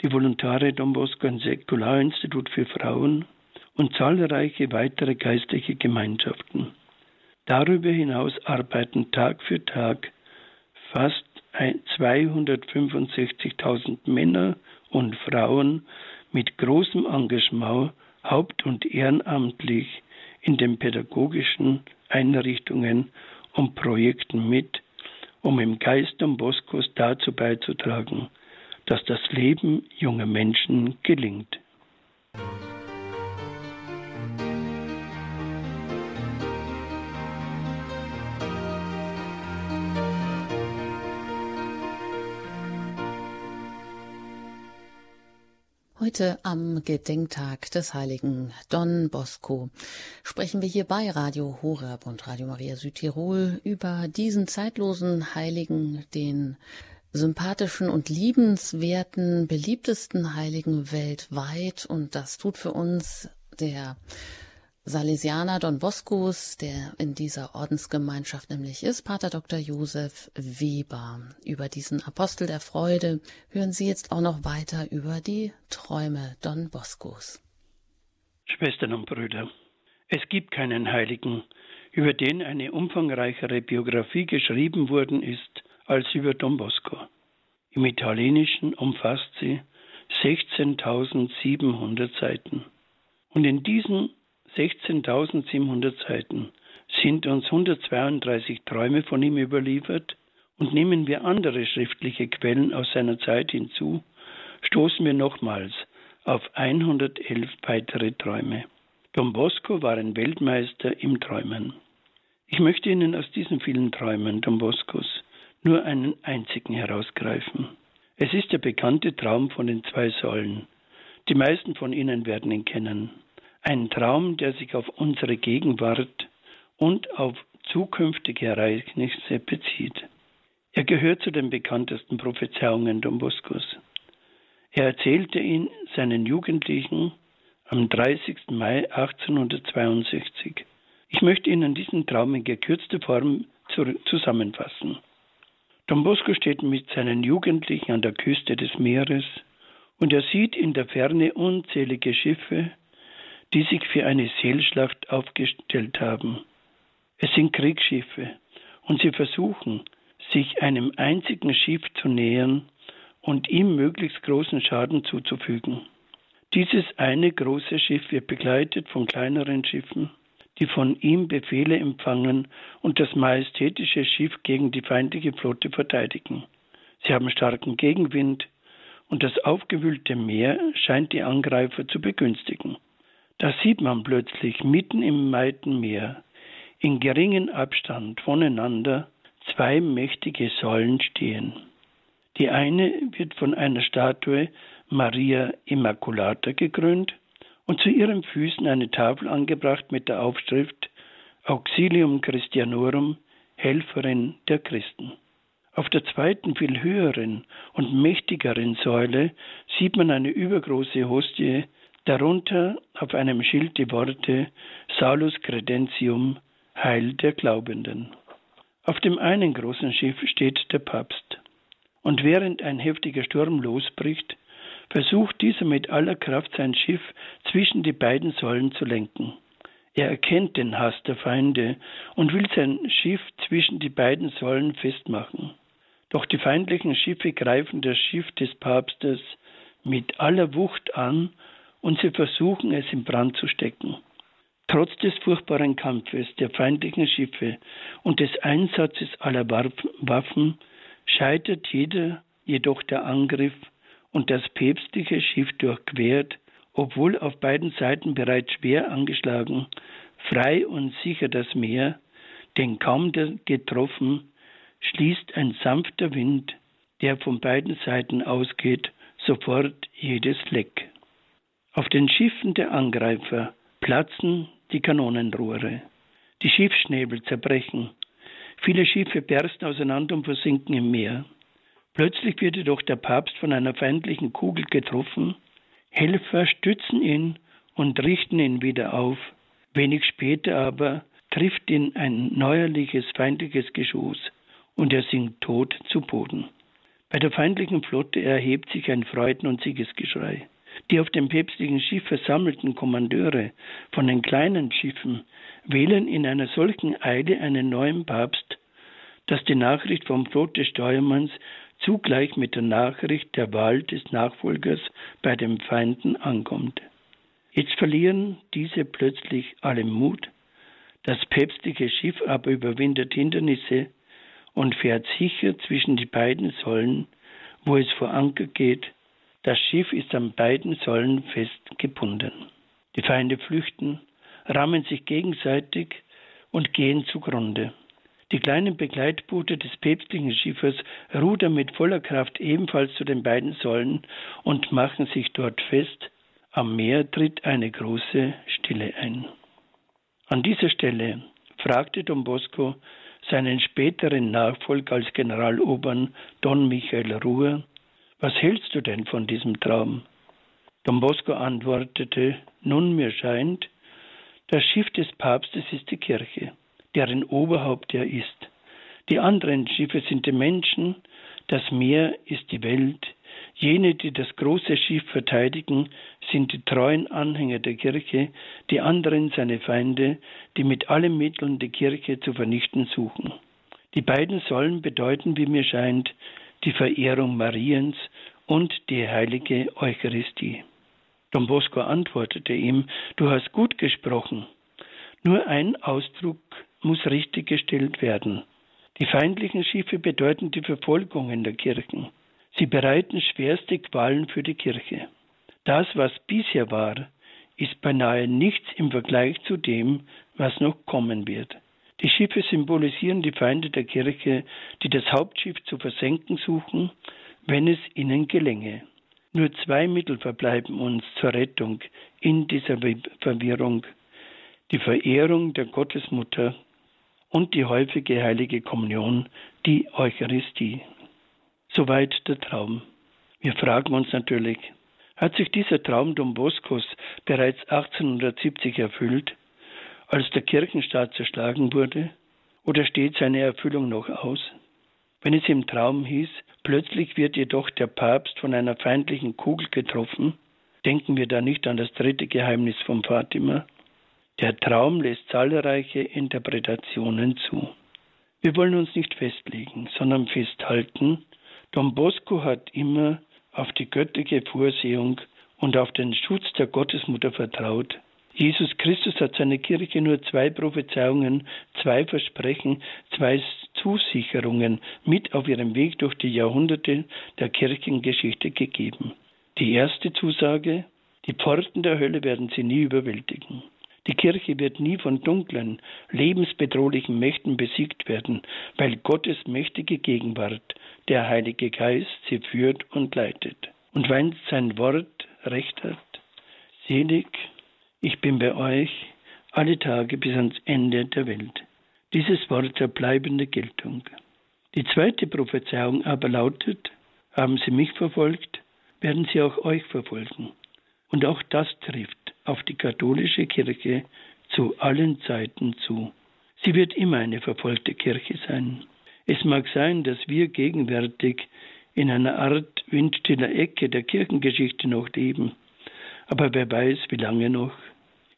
die Voluntare Don Bosco, ein Säkularinstitut für Frauen und zahlreiche weitere geistliche Gemeinschaften. Darüber hinaus arbeiten Tag für Tag fast 265.000 Männer und Frauen mit großem Engagement haupt- und ehrenamtlich in den pädagogischen Einrichtungen und Projekten mit, um im Geist Don Boscos dazu beizutragen, dass das Leben junger Menschen gelingt. Heute am Gedenktag des heiligen Don Bosco sprechen wir hier bei Radio Horeb und Radio Maria Südtirol über diesen zeitlosen Heiligen, den sympathischen und liebenswerten, beliebtesten Heiligen weltweit. Und das tut für uns der Salesianer Don Boscos, der in dieser Ordensgemeinschaft nämlich ist, Pater Dr. Josef Weber. Über diesen Apostel der Freude hören Sie jetzt auch noch weiter über die Träume Don Boscos. Schwestern und Brüder, es gibt keinen Heiligen, über den eine umfangreichere Biografie geschrieben worden ist als über Don Bosco. Im Italienischen umfasst sie 16.700 Seiten. Und in diesen 16.700 Seiten sind uns 132 Träume von ihm überliefert und nehmen wir andere schriftliche Quellen aus seiner Zeit hinzu, stoßen wir nochmals auf 111 weitere Träume. Don Bosco war ein Weltmeister im Träumen. Ich möchte Ihnen aus diesen vielen Träumen Don Boscos nur einen einzigen herausgreifen. Es ist der bekannte Traum von den zwei Säulen. Die meisten von Ihnen werden ihn kennen. Ein Traum, der sich auf unsere Gegenwart und auf zukünftige Ereignisse bezieht. Er gehört zu den bekanntesten Prophezeiungen Don Boscos. Er erzählte ihn seinen Jugendlichen am 30. Mai 1862. Ich möchte Ihnen diesen Traum in gekürzter Form zusammenfassen. Don Bosco steht mit seinen Jugendlichen an der Küste des Meeres und er sieht in der Ferne unzählige Schiffe, die sich für eine Seelschlacht aufgestellt haben. Es sind Kriegsschiffe und sie versuchen, sich einem einzigen Schiff zu nähern und ihm möglichst großen Schaden zuzufügen. Dieses eine große Schiff wird begleitet von kleineren Schiffen, die von ihm Befehle empfangen und das majestätische Schiff gegen die feindliche Flotte verteidigen. Sie haben starken Gegenwind und das aufgewühlte Meer scheint die Angreifer zu begünstigen. Da sieht man plötzlich mitten im weiten Meer, in geringen Abstand voneinander, zwei mächtige Säulen stehen. Die eine wird von einer Statue Maria Immaculata gekrönt und zu ihren Füßen eine Tafel angebracht mit der Aufschrift Auxilium Christianorum, Helferin der Christen. Auf der zweiten, viel höheren und mächtigeren Säule sieht man eine übergroße Hostie, darunter auf einem Schild die Worte Salus Credentium, Heil der Glaubenden. Auf dem einen großen Schiff steht der Papst. Und während ein heftiger Sturm losbricht, versucht dieser mit aller Kraft sein Schiff zwischen die beiden Säulen zu lenken. Er erkennt den Hass der Feinde und will sein Schiff zwischen die beiden Säulen festmachen. Doch die feindlichen Schiffe greifen das Schiff des Papstes mit aller Wucht an und sie versuchen es in Brand zu stecken. Trotz des furchtbaren Kampfes der feindlichen Schiffe und des Einsatzes aller Waffen scheitert jeder jedoch der Angriff und das päpstliche Schiff durchquert, obwohl auf beiden Seiten bereits schwer angeschlagen, frei und sicher das Meer, denn kaum getroffen, schließt ein sanfter Wind, der von beiden Seiten ausgeht, sofort jedes Leck. Auf den Schiffen der Angreifer platzen die Kanonenrohre. Die Schiffsschnäbel zerbrechen. Viele Schiffe bersten auseinander und versinken im Meer. Plötzlich wird jedoch der Papst von einer feindlichen Kugel getroffen. Helfer stützen ihn und richten ihn wieder auf. Wenig später aber trifft ihn ein neuerliches feindliches Geschoss und er sinkt tot zu Boden. Bei der feindlichen Flotte erhebt sich ein Freuden- und Siegesgeschrei. Die auf dem päpstlichen Schiff versammelten Kommandeure von den kleinen Schiffen wählen in einer solchen Eile einen neuen Papst, dass die Nachricht vom Tod des Steuermanns zugleich mit der Nachricht der Wahl des Nachfolgers bei den Feinden ankommt. Jetzt verlieren diese plötzlich allen Mut, das päpstliche Schiff aber überwindet Hindernisse und fährt sicher zwischen die beiden Säulen, wo es vor Anker geht. Das Schiff ist an beiden Säulen fest gebunden. Die Feinde flüchten, rammen sich gegenseitig und gehen zugrunde. Die kleinen Begleitboote des päpstlichen Schiffers rudern mit voller Kraft ebenfalls zu den beiden Säulen und machen sich dort fest. Am Meer tritt eine große Stille ein. An dieser Stelle fragte Don Bosco seinen späteren Nachfolger als Generalobern Don Michael Ruhr, was hältst du denn von diesem Traum? Don Bosco antwortete, nun mir scheint, das Schiff des Papstes ist die Kirche deren Oberhaupt er ist. Die anderen Schiffe sind die Menschen, das Meer ist die Welt. Jene, die das große Schiff verteidigen, sind die treuen Anhänger der Kirche, die anderen seine Feinde, die mit allen Mitteln die Kirche zu vernichten suchen. Die beiden sollen bedeuten, wie mir scheint, die Verehrung Mariens und die heilige Eucharistie. Don Bosco antwortete ihm, du hast gut gesprochen. Nur ein Ausdruck muss richtiggestellt werden. Die feindlichen Schiffe bedeuten die Verfolgung in der Kirchen. Sie bereiten schwerste Qualen für die Kirche. Das, was bisher war, ist beinahe nichts im Vergleich zu dem, was noch kommen wird. Die Schiffe symbolisieren die Feinde der Kirche, die das Hauptschiff zu versenken suchen, wenn es ihnen gelänge. Nur zwei Mittel verbleiben uns zur Rettung in dieser Verwirrung. Die Verehrung der Gottesmutter und die häufige heilige Kommunion, die Eucharistie. Soweit der Traum. Wir fragen uns natürlich, hat sich dieser Traum Don Boscos bereits 1870 erfüllt, als der Kirchenstaat zerschlagen wurde, oder steht seine Erfüllung noch aus? Wenn es im Traum hieß, plötzlich wird jedoch der Papst von einer feindlichen Kugel getroffen, denken wir da nicht an das dritte Geheimnis vom Fatima? Der Traum lässt zahlreiche Interpretationen zu. Wir wollen uns nicht festlegen, sondern festhalten, Don Bosco hat immer auf die göttliche Vorsehung und auf den Schutz der Gottesmutter vertraut. Jesus Christus hat seine Kirche nur zwei Prophezeiungen, zwei Versprechen, zwei Zusicherungen mit auf ihrem Weg durch die Jahrhunderte der Kirchengeschichte gegeben. Die erste Zusage, die Pforten der Hölle werden sie nie überwältigen. Die Kirche wird nie von dunklen, lebensbedrohlichen Mächten besiegt werden, weil Gottes mächtige Gegenwart, der Heilige Geist, sie führt und leitet. Und wenn sein Wort recht hat, selig, ich bin bei euch alle Tage bis ans Ende der Welt. Dieses Wort der bleibende Geltung. Die zweite Prophezeiung aber lautet, haben sie mich verfolgt, werden sie auch euch verfolgen. Und auch das trifft auf die katholische Kirche zu allen Zeiten zu. Sie wird immer eine verfolgte Kirche sein. Es mag sein, dass wir gegenwärtig in einer Art windstiller Ecke der Kirchengeschichte noch leben. Aber wer weiß, wie lange noch.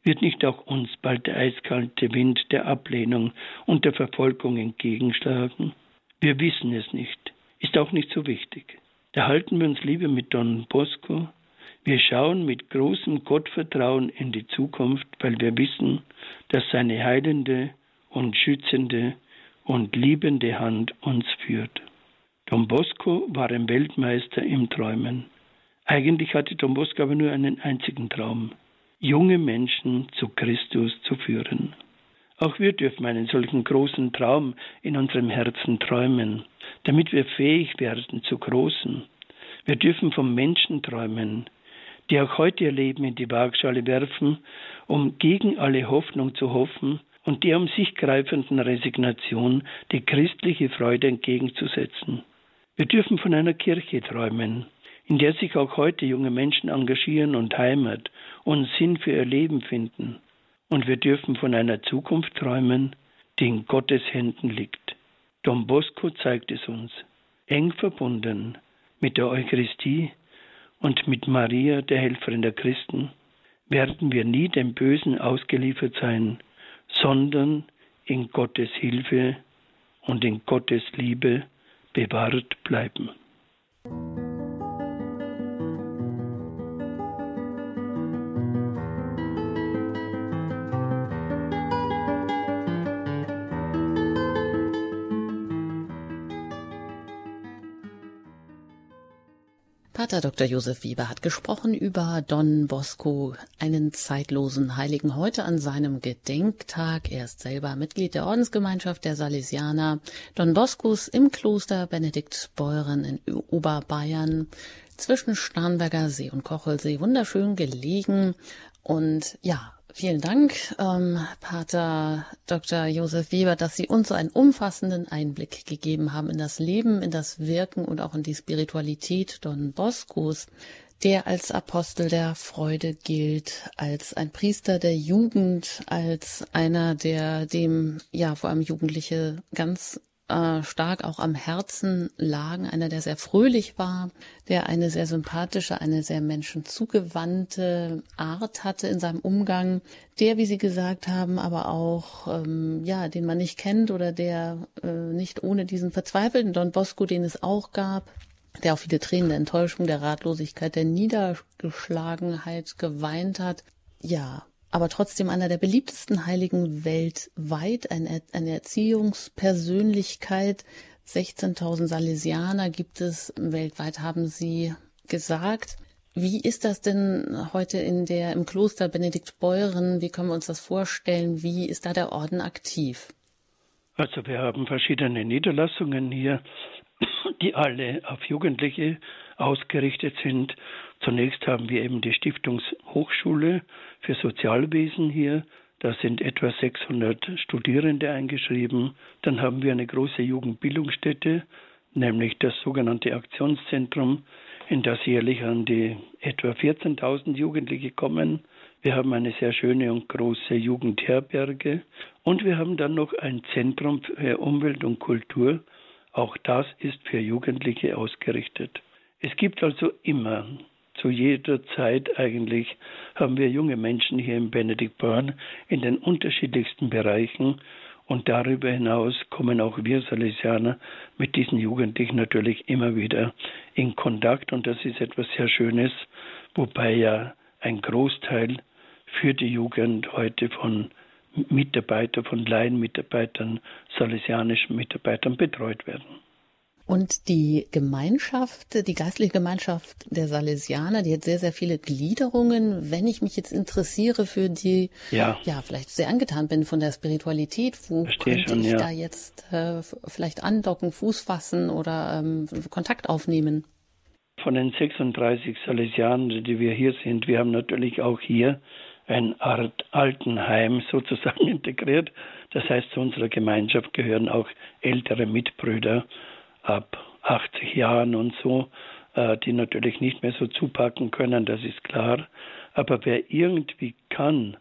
Wird nicht auch uns bald der eiskalte Wind der Ablehnung und der Verfolgung entgegenschlagen? Wir wissen es nicht. Ist auch nicht so wichtig. Da halten wir uns lieber mit Don Bosco wir schauen mit großem Gottvertrauen in die Zukunft, weil wir wissen, dass seine heilende und schützende und liebende Hand uns führt. Don Bosco war ein Weltmeister im Träumen. Eigentlich hatte Don Bosco aber nur einen einzigen Traum, junge Menschen zu Christus zu führen. Auch wir dürfen einen solchen großen Traum in unserem Herzen träumen, damit wir fähig werden zu großen. Wir dürfen vom Menschen träumen, die auch heute ihr Leben in die Waagschale werfen, um gegen alle Hoffnung zu hoffen und der um sich greifenden Resignation die christliche Freude entgegenzusetzen. Wir dürfen von einer Kirche träumen, in der sich auch heute junge Menschen engagieren und Heimat und Sinn für ihr Leben finden. Und wir dürfen von einer Zukunft träumen, die in Gottes Händen liegt. Don Bosco zeigt es uns, eng verbunden mit der Eucharistie, und mit Maria, der Helferin der Christen, werden wir nie dem Bösen ausgeliefert sein, sondern in Gottes Hilfe und in Gottes Liebe bewahrt bleiben. Pater Dr. Josef Weber hat gesprochen über Don Bosco, einen zeitlosen Heiligen, heute an seinem Gedenktag. Er ist selber Mitglied der Ordensgemeinschaft der Salesianer. Don Boscos im Kloster Benediktbeuren in Oberbayern zwischen Starnberger See und Kochelsee wunderschön gelegen. Und ja, Vielen Dank, ähm, Pater Dr. Josef Weber, dass Sie uns so einen umfassenden Einblick gegeben haben in das Leben, in das Wirken und auch in die Spiritualität Don Boscos, der als Apostel der Freude gilt, als ein Priester der Jugend, als einer, der dem, ja, vor allem Jugendliche ganz äh, stark auch am Herzen lagen, einer, der sehr fröhlich war, der eine sehr sympathische, eine sehr menschenzugewandte Art hatte in seinem Umgang, der, wie Sie gesagt haben, aber auch, ähm, ja, den man nicht kennt oder der äh, nicht ohne diesen verzweifelten Don Bosco, den es auch gab, der auch viele Tränen der Enttäuschung, der Ratlosigkeit, der Niedergeschlagenheit geweint hat. Ja, aber trotzdem einer der beliebtesten Heiligen weltweit, eine, eine Erziehungspersönlichkeit. 16.000 Salesianer gibt es weltweit, haben Sie gesagt. Wie ist das denn heute in der, im Kloster Benedikt Beuren? Wie können wir uns das vorstellen? Wie ist da der Orden aktiv? Also wir haben verschiedene Niederlassungen hier, die alle auf Jugendliche ausgerichtet sind. Zunächst haben wir eben die Stiftungshochschule für Sozialwesen hier. Da sind etwa 600 Studierende eingeschrieben. Dann haben wir eine große Jugendbildungsstätte, nämlich das sogenannte Aktionszentrum, in das jährlich an die etwa 14.000 Jugendliche kommen. Wir haben eine sehr schöne und große Jugendherberge und wir haben dann noch ein Zentrum für Umwelt und Kultur. Auch das ist für Jugendliche ausgerichtet. Es gibt also immer, zu jeder Zeit eigentlich, haben wir junge Menschen hier in Benediktborn in den unterschiedlichsten Bereichen und darüber hinaus kommen auch wir Salesianer mit diesen Jugendlichen natürlich immer wieder in Kontakt und das ist etwas sehr Schönes, wobei ja ein Großteil für die Jugend heute von Mitarbeitern, von Laienmitarbeitern, salesianischen Mitarbeitern betreut werden. Und die Gemeinschaft, die geistliche Gemeinschaft der Salesianer, die hat sehr, sehr viele Gliederungen. Wenn ich mich jetzt interessiere für die, ja, ja vielleicht sehr angetan bin von der Spiritualität, wo Versteh könnte schon, ich ja. da jetzt äh, vielleicht andocken, Fuß fassen oder ähm, Kontakt aufnehmen? Von den 36 Salesianern, die wir hier sind, wir haben natürlich auch hier ein Art Altenheim sozusagen integriert. Das heißt, zu unserer Gemeinschaft gehören auch ältere Mitbrüder ab 80 Jahren und so, äh, die natürlich nicht mehr so zupacken können, das ist klar. Aber wer irgendwie kann,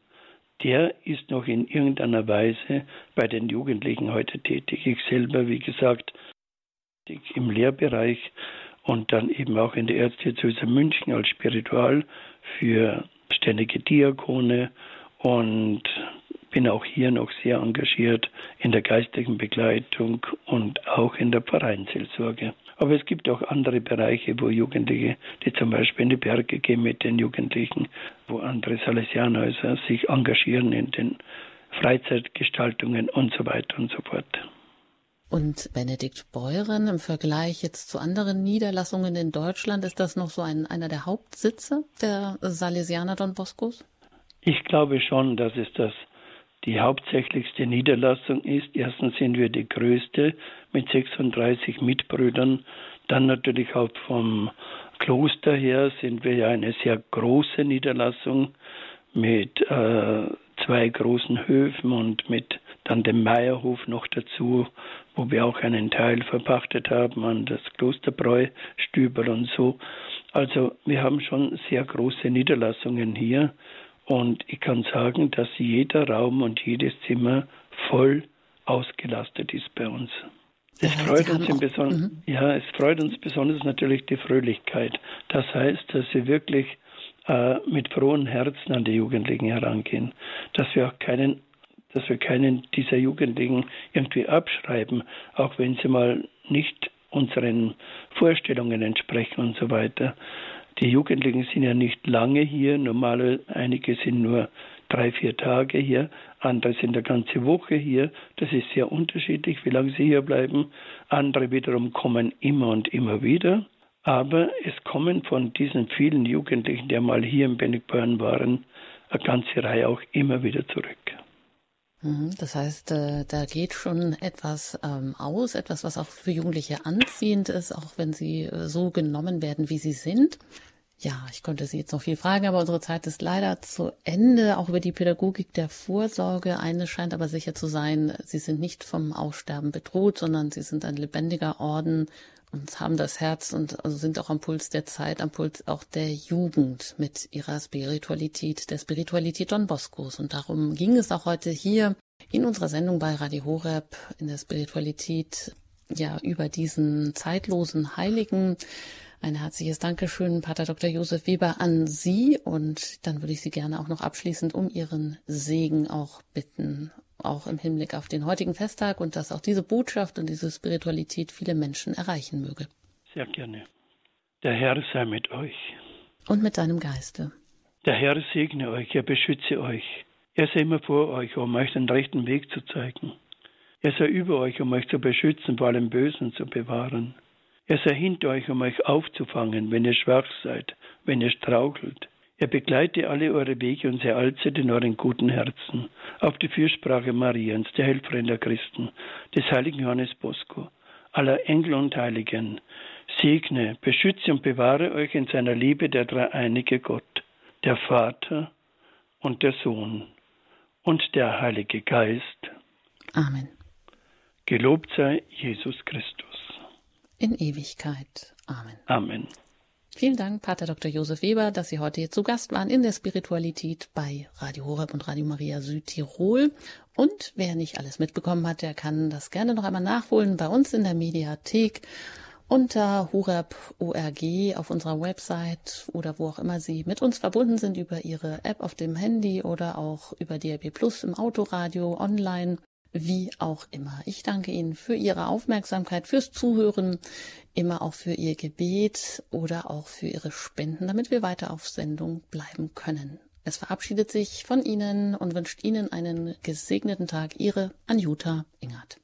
der ist noch in irgendeiner Weise bei den Jugendlichen heute tätig. Ich selber, wie gesagt, im Lehrbereich und dann eben auch in der Erzdiözese München als Spiritual für ständige Diakone und bin auch hier noch sehr engagiert in der geistigen Begleitung und auch in der Vereinsseelsorge. Aber es gibt auch andere Bereiche, wo Jugendliche, die zum Beispiel in die Berge gehen mit den Jugendlichen, wo andere Salesianhäuser sich engagieren in den Freizeitgestaltungen und so weiter und so fort. Und Benedikt Beuren im Vergleich jetzt zu anderen Niederlassungen in Deutschland, ist das noch so ein, einer der Hauptsitze der Salesianer Don Boscos? Ich glaube schon, dass es das die hauptsächlichste Niederlassung ist. Erstens sind wir die größte mit 36 Mitbrüdern. Dann natürlich auch vom Kloster her sind wir ja eine sehr große Niederlassung mit äh, zwei großen Höfen und mit dann dem Meierhof noch dazu, wo wir auch einen Teil verpachtet haben an das Klosterbräu, Stüber und so. Also wir haben schon sehr große Niederlassungen hier und ich kann sagen, dass jeder Raum und jedes Zimmer voll ausgelastet ist bei uns. Es freut uns im Besonderen, mhm. ja, es freut uns besonders natürlich die Fröhlichkeit. Das heißt, dass wir wirklich äh, mit frohen Herzen an die Jugendlichen herangehen, dass wir auch keinen dass wir keinen dieser Jugendlichen irgendwie abschreiben, auch wenn sie mal nicht unseren Vorstellungen entsprechen und so weiter. Die Jugendlichen sind ja nicht lange hier, normale, einige sind nur drei, vier Tage hier, andere sind eine ganze Woche hier. Das ist sehr unterschiedlich, wie lange sie hier bleiben. Andere wiederum kommen immer und immer wieder. Aber es kommen von diesen vielen Jugendlichen, die einmal hier in Benigborn waren, eine ganze Reihe auch immer wieder zurück. Mhm, das heißt, äh, da geht schon etwas ähm, aus, etwas, was auch für Jugendliche anziehend ist, auch wenn sie äh, so genommen werden, wie sie sind. Ja, ich konnte Sie jetzt noch viel fragen, aber unsere Zeit ist leider zu Ende. Auch über die Pädagogik der Vorsorge. Eines scheint aber sicher zu sein, Sie sind nicht vom Aussterben bedroht, sondern Sie sind ein lebendiger Orden und haben das Herz und also sind auch am Puls der Zeit, am Puls auch der Jugend mit ihrer Spiritualität, der Spiritualität Don Boscos. Und darum ging es auch heute hier in unserer Sendung bei Radio Horeb in der Spiritualität, ja, über diesen zeitlosen Heiligen. Ein herzliches Dankeschön, Pater Dr. Josef Weber, an Sie. Und dann würde ich Sie gerne auch noch abschließend um Ihren Segen auch bitten auch im Hinblick auf den heutigen Festtag und dass auch diese Botschaft und diese Spiritualität viele Menschen erreichen möge. Sehr gerne. Der Herr sei mit euch. Und mit deinem Geiste. Der Herr segne euch, er beschütze euch. Er sei immer vor euch, um euch den rechten Weg zu zeigen. Er sei über euch, um euch zu beschützen, vor allem Bösen zu bewahren. Er sei hinter euch, um euch aufzufangen, wenn ihr schwach seid, wenn ihr strauchelt. Er begleite alle eure Wege und sei allzeit in euren guten Herzen. Auf die Fürsprache Mariens, der Helferin der Christen, des heiligen Johannes Bosco, aller Engel und Heiligen, segne, beschütze und bewahre euch in seiner Liebe der dreieinige Gott, der Vater und der Sohn und der Heilige Geist. Amen. Gelobt sei Jesus Christus. In Ewigkeit. Amen. Amen. Vielen Dank, Pater Dr. Josef Weber, dass Sie heute hier zu Gast waren in der Spiritualität bei Radio Horeb und Radio Maria Südtirol. Und wer nicht alles mitbekommen hat, der kann das gerne noch einmal nachholen bei uns in der Mediathek unter horeb.org auf unserer Website oder wo auch immer Sie mit uns verbunden sind über Ihre App auf dem Handy oder auch über DRB Plus im Autoradio online wie auch immer. Ich danke Ihnen für Ihre Aufmerksamkeit, fürs Zuhören, immer auch für Ihr Gebet oder auch für Ihre Spenden, damit wir weiter auf Sendung bleiben können. Es verabschiedet sich von Ihnen und wünscht Ihnen einen gesegneten Tag. Ihre Anjuta Ingert.